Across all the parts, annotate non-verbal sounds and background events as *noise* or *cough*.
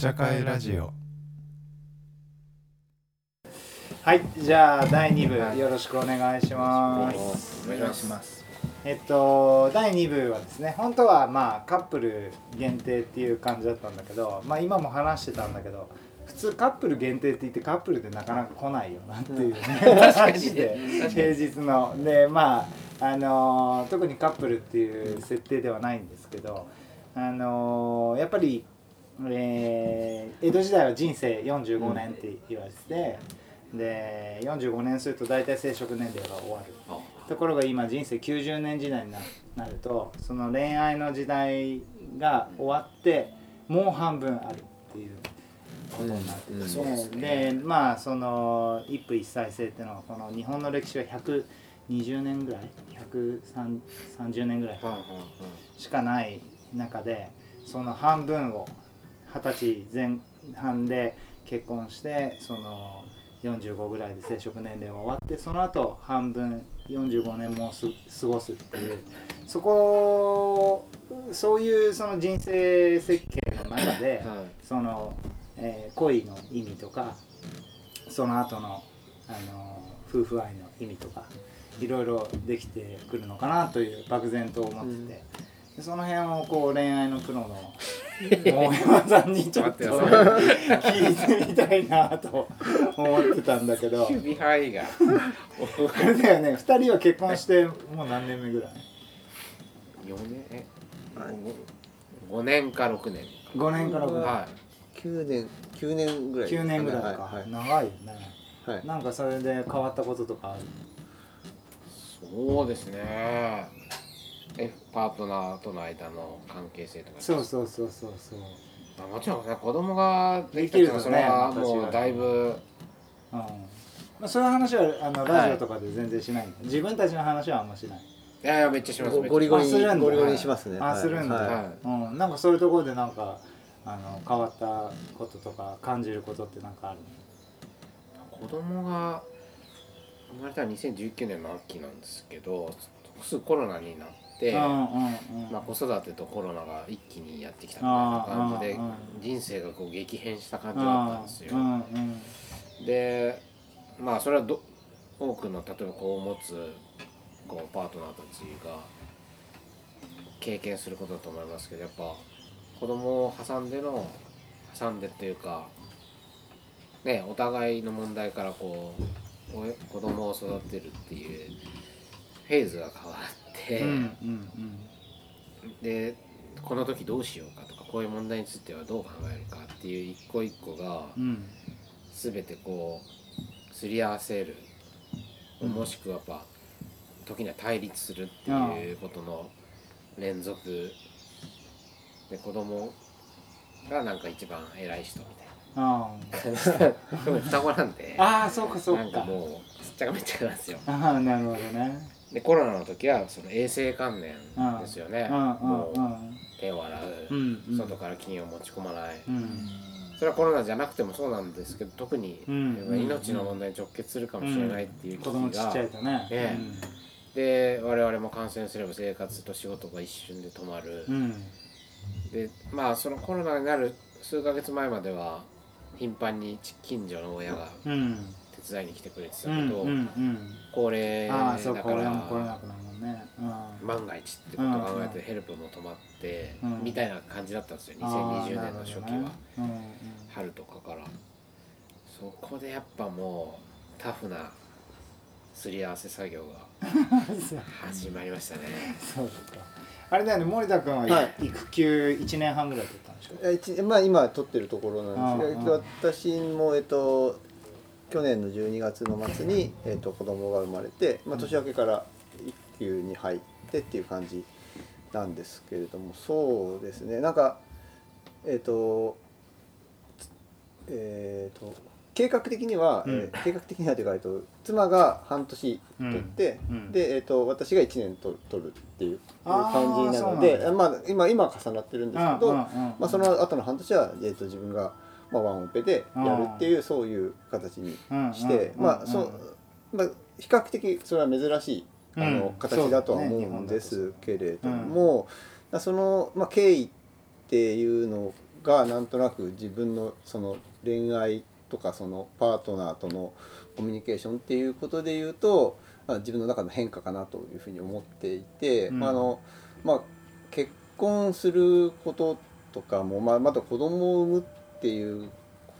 茶会ラジオ。はいじゃあ第2部よろしくお願いします。お願いします。えっと第2部はですね本当はまあカップル限定っていう感じだったんだけどまあ今も話してたんだけど普通カップル限定って言ってカップルでなかなか来ないよなっていうね、話で *laughs* 平日の。でまああの特にカップルっていう設定ではないんですけどあのやっぱり、えー江戸時代は人生45年って言われてて、で45年すると大体生殖年齢が終わる。ところが今人生90年時代にななるとその恋愛の時代が終わってもう半分あるっていうことになってうん。うんですでまあその一夫一妻制っていうのはこの日本の歴史は120年ぐらい130年ぐらい。しかない中でその半分を二十歳前半で結婚してその45ぐらいで生殖年齢が終わってその後半分45年もす過ごすっていう。そこそういうその人生設計の中で、はい。その、えー恋の意味とかその後のあの夫婦愛の意味とかいろいろできてくるのかなという漠然と思ってて、でその辺をこう恋愛のプロの大山さんにちょっと聞いてみたいなと思ってたんだけど。守備範囲が。あれだよね2人は結婚してもう何年目ぐらい？4年？え5年か6年。5年から6年、は9年9年ぐらい9年ぐらいか、はい。はい長いよね。はい。なんかそれで変わったこととかある？いそうですねえパートナーとの間の関係性とかそうそうそうそうそう。まあもちろんね子供ができたできるとねそれはもうだいぶ。うん。まあ、そういう話はあのラジオとかで全然しない。自分たちの話はあんましない。いやいやめっちゃしますゴめっちゃゴリゴリす。るんだゴリゴリにしますね。あするんだ、はい。はいうん、なんかそういうところでなんかあの変わったこととか感じることってなんかある子供が生まれたのは2019年の秋なんですけどすぐコロナになっまあ、子育てとコロナが一気にやってきたみたいな感じで人生がこう激変した感じだったんですよ。でまあそれはど多くの例えば子を持つこうパートナーたちが経験することだと思いますけどやっぱ子供を挟んでの挟んでっていうかねお互いの問題からこうお子供を育てるっていうフェーズが変わって、うんうんでこの時どうしようかとかこういう問題についてはどう考えるかっていう一個一個がうんうん全てこうすり合わせる、うん。もしくはやっぱ時には対立するっていうことの連続。で子供がなんか一番偉い人みあたいな。特に *laughs* 双子なんで。ああそうかそうか。なんかもうすっちゃかめっちゃかなんですよ。ああなるほどねでコロナの時はその衛生観念ですよね、もううん。手を洗う、うんうん。外から菌を持ち込まない、うん。それはコロナじゃなくてもそうなんですけど特にうん命の問題に直結するかもしれないっていう危機がちゃいとね。えで我々も感染すれば生活と仕事が一瞬で止まる。でまあそのコロナになる数ヶ月前までは頻繁に近所の親がうん手伝いに来てくれてたうんけど、うんうん高齢だああそうこれからも来れなくなるもんね。うん。万が一ってことを考えてヘルプも止まって、うん。みたいな感じだったんですよああ2020年の初期は、春とかから。そこでやっぱもうタフなすり合わせ作業が *laughs* 始まりましたね。そうか。あれだよね森田君ははい。育休1年半ぐらい取ったんでしょ？え一まあ今撮ってるところなんですけどうん。私もえっと去年の12月の末に、えっと、子供が生まれて、まあ、年明けから育休に入ってっていう感じなんですけれどもそうですね。なんかえっとえっと計画的には、うん。えー計画的にはというか、えっと、妻が半年取って、うん。うん。で、えっと、私が1年と取るっていう感じなのでだ。まあ、今今は重なってるんですけど、まあ、その後の半年は、えー、と自分が、まあ、ワンオペでやるっていうそういう形にして、うん。まあそうまあ、比較的それは珍しいあの、うん形だとは思うんですけれども、だその、まあ、経緯っていうのがなんとなく自分のその恋愛とかそのパートナーとのコミュニケーションっていうことで言うと、まあ、自分の中の変化かなというふうに思っていて、うん。あのまあ、結婚することとかも、まあ、また子供を産むっていうこ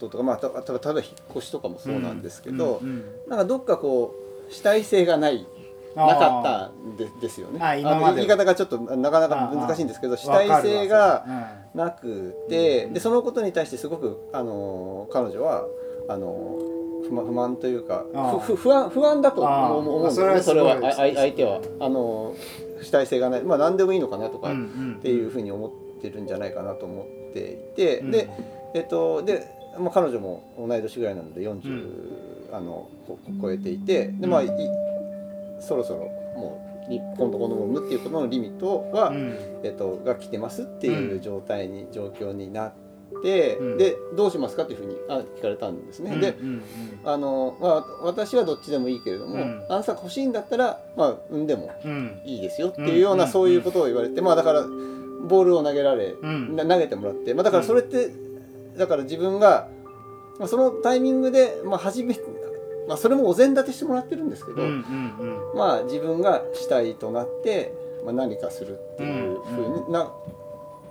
ととか、まあ、たた例えば引っ越しとかもそうなんですけど、うんうんなんかどっかこう主体性がないなかったんでですよね。あの言い方がちょっとなかなか難しいんですけど主体性がなくて、うんでそのことに対してすごくあの彼女はあの不満不満というかああふふ不安不安だと思うんですそれはね。それは相相手は。あの主体性がない。まあ何でもいいのかなとかっていうふうに思ってるんじゃないかなと思っていて、うん。でえっとで、まあ、彼女も同い年ぐらいなので40、あのこ超えていてでまあいそろそろもうり今度子供を産むっていうことのリミットは、うん。えっと、が来てますっていう状態に、状況になって、うん。でどうしますかっていうふうにあ聞かれたんですね。でうん。うん。あの、まあ、私はどっちでもいいけれども、うん。あんさん欲しいんだったら、まあ、産んでもうん。いいですよっていうような、うん。そういうことを言われて、まあだからボールを投げられ、投げてもらって、まあ、だからそれって、だから自分が、まあ、そのタイミングで、まあ、初めまあ、それもお膳立てしてもらってるんですけど、まあ自分が主体となって、まあ、何かするっていうふうにな、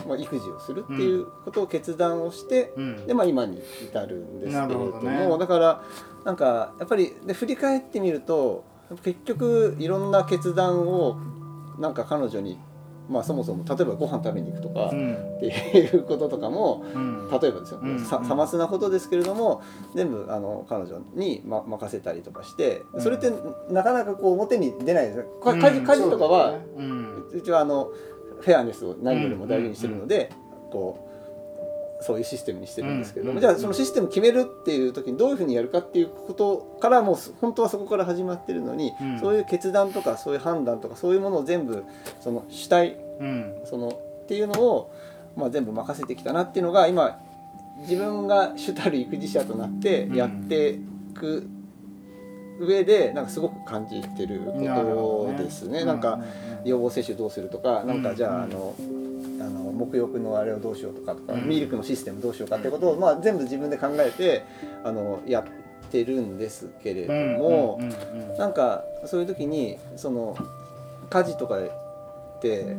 まあ、育児をするっていうことを決断をして、うん。でまあ今に至るんですけれどもね。だからなんかやっぱりで振り返ってみると結局いろんな決断をなんか彼女にまあそもそも例えばご飯食べに行くとかうん。っていうこととかもうん。例えばですよ、うん。ささますなことですけれども全部あの彼女に、ま、任せたりとかしてそれってなかなかこう表に出ないです家事家事とかは、うん。うちはあのフェアネスを何よりも大事にしてるので、こうそういうシステムにしてるんですけれども、うんじゃあそのシステム決めるっていう時にどういうふうにやるかっていうことからもう本当はそこから始まってるのに、うん。そういう決断とかそういう判断とかそういうものを全部その主体うん。そのっていうのを、まあ、全部任せてきたなっていうのが今自分が主たる育児者となってやっていく上でなんかすごく感じてることですね。なんか予防接種どうするとか、なんかじゃああのあの沐浴のあれをどうしようとかとか、うん。ミルクのシステムどうしようかってことを、まあ、全部自分で考えてあのやってるんですけれども、なんかそういう時にその家事とかって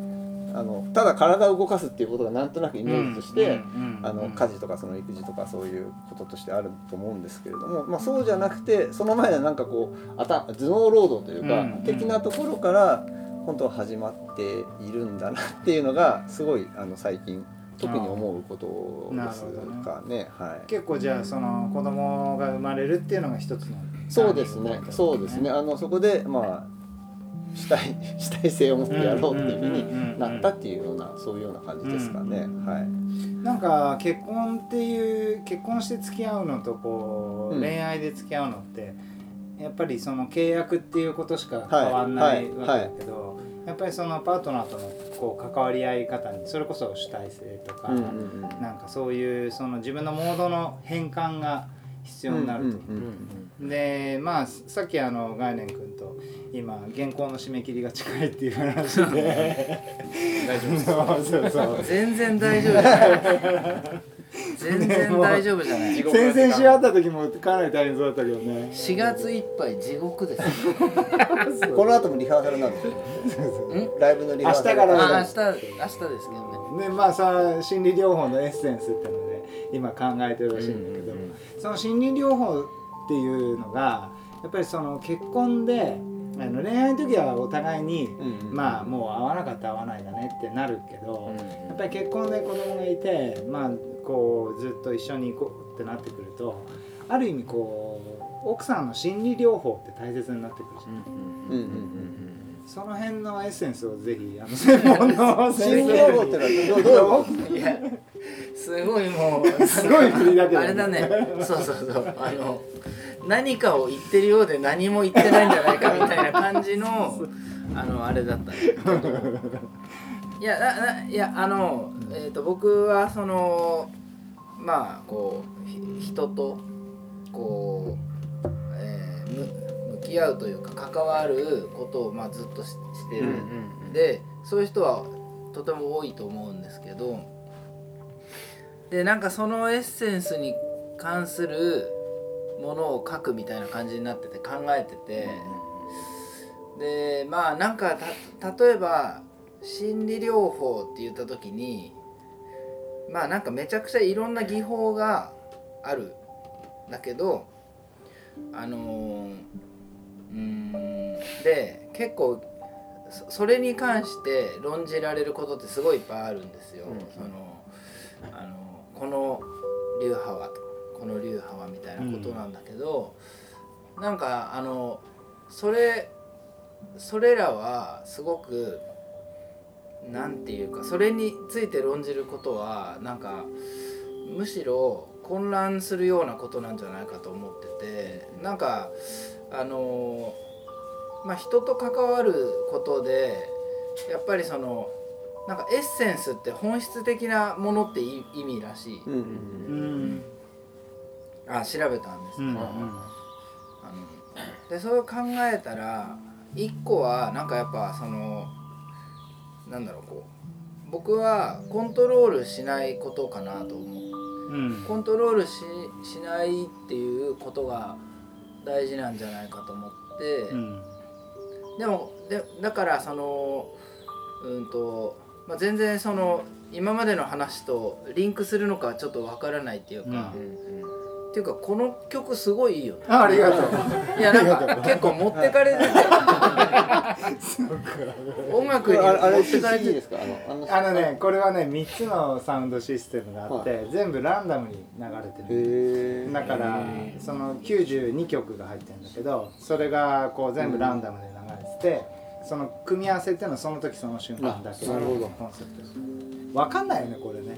あのただ体を動かすっていうことがなんとなくイメージとして、あの家事とかその育児とかそういうこととしてあると思うんですけれども、まあ、そうじゃなくてその前のなんかこうあた頭脳労働というか、うん。的なところから本当は始まっているんだなっていうのがすごいあの最近特に思うことですかね。はい結構じゃあその子供が生まれるっていうのが一つのそうですね、そうですね。あのそこでまあ主体 *laughs* 主体性を持ってやろうっていうふうになったっていうようなそういうような感じですかね。うんはい。なんか結婚っていう結婚して付き合うのとこう、うん恋愛で付き合うのってやっぱりその契約っていうことしか変わんなはいいわけだけど、やっぱりそのパートナーとのこう関わり合い方にそれこそ主体性とか、うんうんうん。なんかそういうその自分のモードの変換が必要になると。うんうんでまあさっきあの概念君と今原稿の締め切りが近いっていう話で。*laughs* 大丈夫です *laughs* そうそうそう。全然大丈夫全然大丈夫じゃない。先々週会った時もかなり大変そうだったけどね。4月いっぱい地獄です。う *laughs* んこの後もリハーサルなんですよ。ん？ライブのリハーサル。明日からあ明日明日ですけどね。でまあさ心理療法のエッセンスっていうので今考えてるらしいんだけど、その心理療法っていうのがやっぱりその結婚であの恋愛の時はお互いに、うんうん。まあもう合わなかったら合わないだねってなるけど、やっぱり結婚で子供がいてまあこうずっと一緒に行こうってなってくるとある意味こう奥さんの心理療法って大切になってくるじゃん、うんうんうんその辺のエッセンスをぜひあの専門の先心理療法ってのはどうどういういやすごいもう *laughs* すごい振りだけどあれだね。そうそうそう。あの何かを言ってるようで何も言ってないんじゃないかみたいな感じの *laughs* あのあれだった。ね *laughs* いやなないやあの、えー、と僕はそのまあこうひ人とこう、えーむ向き合うというか関わることを、まあ、ずっとししてる、でそういう人はとても多いと思うんですけどでなんかそのエッセンスに関するものを書くみたいな感じになってて考えてて。でまあなんかた例えば心理療法って言った時にまあなんかめちゃくちゃいろんな技法がある。だけどあのーうーんで結構そそれに関して論じられることってすごいいっぱいあるんですよ。うんそのあのこの流派はとこの流派はみたいなことなんだけど、なんかあのそれそれらはすごくなんていうかそれについて論じることはなんかむしろ混乱するようなことなんじゃないかと思っててなんかあのまあ人と関わることでやっぱりそのなんかエッセンスって本質的なものってい意味らしい、うんうんあ調べたんですけど、うんあのでそれを考えたら一個はなんかやっぱそのなんだろうこう僕はコントロールしないことかなと思う。うん。コントロールししないっていうことが大事なんじゃないかと思って、うん。でもでだからそのうんと、まあ、全然その今までの話とリンクするのかはちょっっとわからないっていうか、うんっていうかこの曲すごいいいよね。あありがとう。いやなんか結構持ってかれてて音楽にあれあれ持ってかれ CG でてすか？あのあのあのねこれはね3つのサウンドシステムがあって、全部ランダムに流れてるだからその92曲が入ってるんだけどそれがこう全部ランダムで流れてて、その組み合わせっていうのはその時その瞬間だけあなるほどコンセプトわかんないよねこれね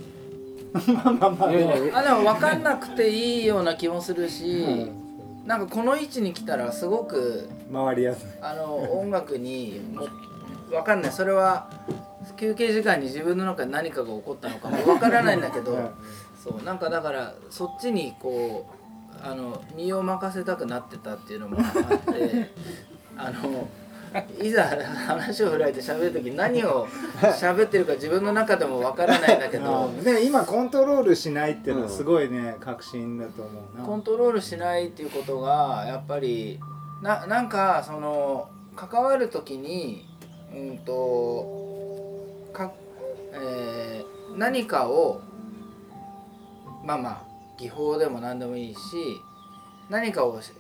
まあまあまあでもあでも分かんなくていいような気もするし、うんなんかこの位置に来たらすごく回りやすい。あの音楽にも分かんない。それは休憩時間に自分の中で何かが起こったのかも分からないんだけどうんそうなんかだからそっちにこうあの身を任せたくなってたっていうのもあってあのいざ話を振られて喋る時何を喋ってるか自分の中でも分からないんだけど。*laughs* ね今コントロールしないっていうのはすごいね確信だと思うな。コントロールしないっていうことがやっぱりななんかその関わる時にうんとか、えー何かをまあまあ技法でも何でもいいし何かをし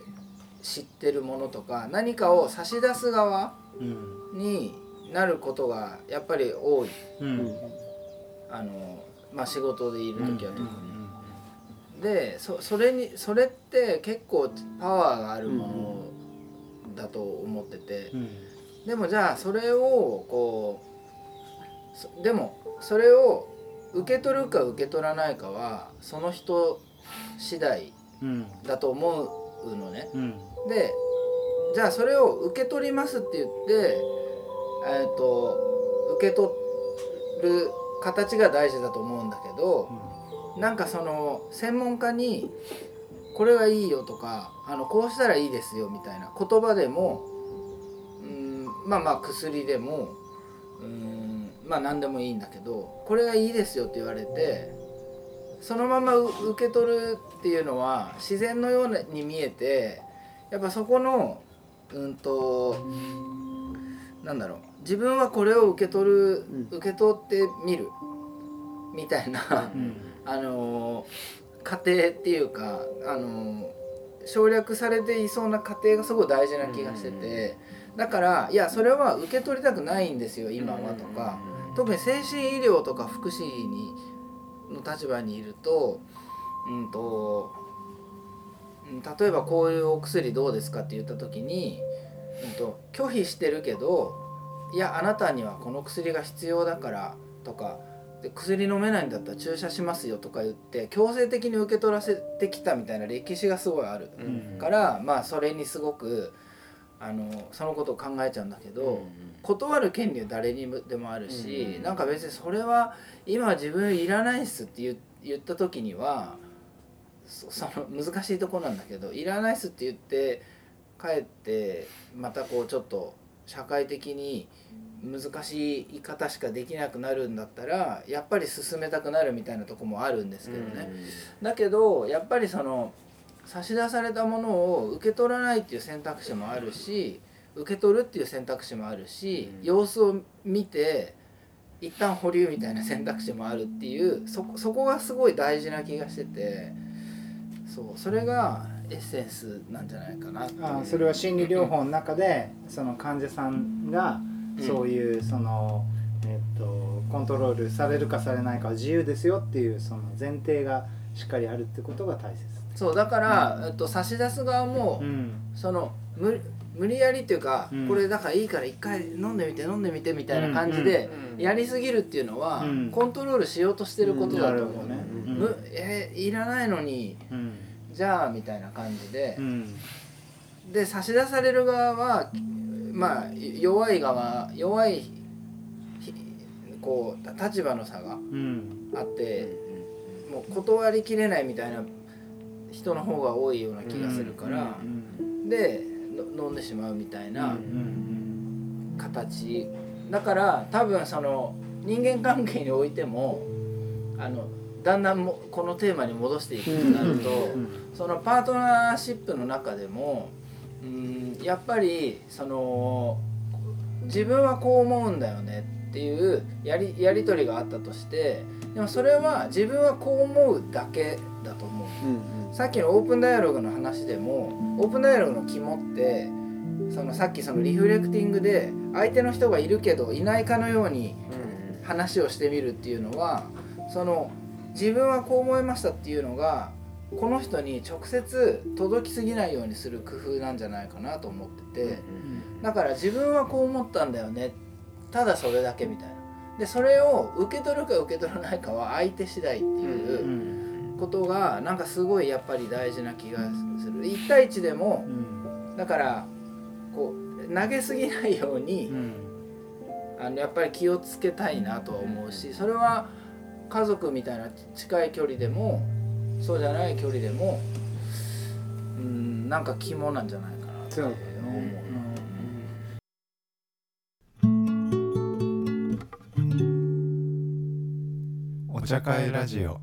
知ってるものとか何かを差し出す側うんになることがやっぱり多い。うん。あの、まあ、仕事でいる時は特に。うん。でそそれにそれって結構パワーがあるものだと思ってて、うん。でもじゃあそれをこうそでもそれを受け取るか受け取らないかはその人次第うん。だと思うのね。うんでじゃあそれを受け取りますって言って、えー、と受け取る形が大事だと思うんだけど、なんかその専門家にこれがいいよとかあのこうしたらいいですよみたいな言葉でもうんまあまあ薬でもうんまあ何でもいいんだけどこれがいいですよって言われてそのままう受け取るっていうのは自然のように見えてやっぱそこのうんとなんだろう。自分はこれを受け取る、ん。受け取ってみる。みたいな、うん。あのー過程っていうか、あのー省略されていそうな過程がすごい大事な気がしてて、だからいやそれは受け取りたくないんですよ今はとか、特に精神医療とか福祉にの立場にいると,、うん、とうん例えばこういうお薬どうですかって言った時に、うん、と拒否してるけどいやあなたにはこの薬が必要だからとかで薬飲めないんだったら注射しますよとか言って強制的に受け取らせてきたみたいな歴史がすごいあるうんから、まあそれにすごくあのそのことを考えちゃうんだけど。断る権利は誰にでもあるし、うんなんか別にそれは今自分いらないっすって言言った時にはそ *laughs* その難しいとこなんだけどいらないっすって言って帰ってまたこうちょっと社会的に難しい言い方しかできなくなるんだったらやっぱり進めたくなるみたいなとこもあるんですけどね、だけどやっぱりその差し出されたものを受け取らないっていう選択肢もあるし受け取るっていう選択肢もあるし、うん。様子を見て一旦保留みたいな選択肢もあるっていうそこがすごい大事な気がしててそうそれがエッセンスなんじゃないかなあーそれは心理療法の中でその患者さんがそういうその、えっとコントロールされるかされないかは自由ですよっていうその前提がしっかりあるってことが大切。そうだから、えっと、差し出す側も、うん。その無無理やりっていうか、うん。これだからいいから一回飲んでみて飲んでみてみたいな感じでうん。やりすぎるっていうのは、うん。コントロールしようとしてることだと思う、ね。うん。むえいらないのにうんじゃあみたいな感じで。う、ん。で差し出される側はまあ弱い側弱いひこう立場の差がうん。あってもう断りきれないみたいな人の方が多いような気がするから、うん。での飲んでしまうみたいな。うん。うん。形。だから多分その人間関係においてもあのだんだんもこのテーマに戻していくとなると、うんそのパートナーシップの中でもうんやっぱりその自分はこう思うんだよねっていうやりやり取りがあったとしてでもそれは自分はこう思うだけだと思う。うんさっきのオープンダイアログの話でもオープンダイアログの肝ってそのさっきそのリフレクティングで相手の人がいるけどいないかのように話をしてみるっていうのはその自分はこう思いましたっていうのがこの人に直接届きすぎないようにする工夫なんじゃないかなと思っててだから自分はこう思ったんだよね。ただそれだけみたいな。でそれを受け取るか受け取らないかは相手次第っていううんことがなんかすごいやっぱり大事な気がする。1対1でもうん。だからこう投げすぎないようにうん。あのやっぱり気をつけたいなとは思うしそれは家族みたいな近い距離でもそうじゃない距離でもうんなんか肝なんじゃないかなって思うお茶会ラジオ